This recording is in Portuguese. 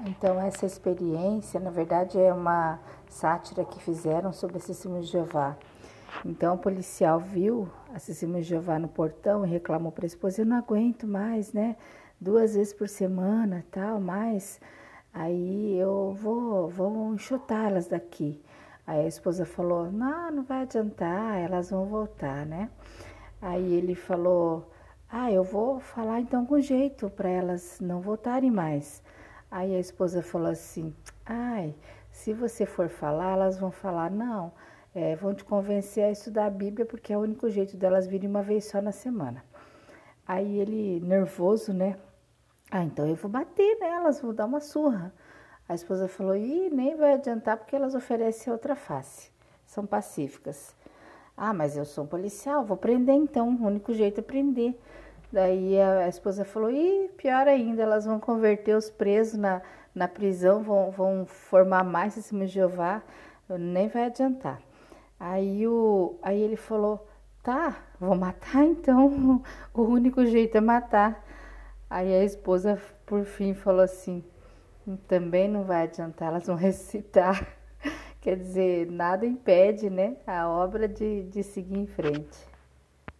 Então, essa experiência, na verdade, é uma sátira que fizeram sobre testemunho de Jeová. Então, o policial viu a testemunha de Jeová no portão e reclamou para a esposa: Eu não aguento mais, né? Duas vezes por semana, tal, mais. Aí eu vou, vou enxotá-las daqui. Aí a esposa falou: Não, não vai adiantar, elas vão voltar, né? Aí ele falou: Ah, eu vou falar então com jeito para elas não voltarem mais. Aí a esposa falou assim: Ai, se você for falar, elas vão falar: Não, é, vão te convencer a estudar a Bíblia porque é o único jeito delas virem uma vez só na semana. Aí ele, nervoso, né? Ah, então eu vou bater nelas, vou dar uma surra. A esposa falou: Ih, nem vai adiantar porque elas oferecem outra face, são pacíficas. Ah, mas eu sou um policial, vou prender então, o único jeito é prender. Daí a, esposa falou: Ih, pior ainda, elas vão converter os presos na, na prisão, vão, vão formar mais esse Jeová, nem vai adiantar. Aí, o, aí ele falou: Tá, vou matar então, o único jeito é matar. Aí a esposa, por fim, falou assim: Também não vai adiantar, elas vão recitar. Quer dizer, nada impede, né, a obra de, de seguir em frente.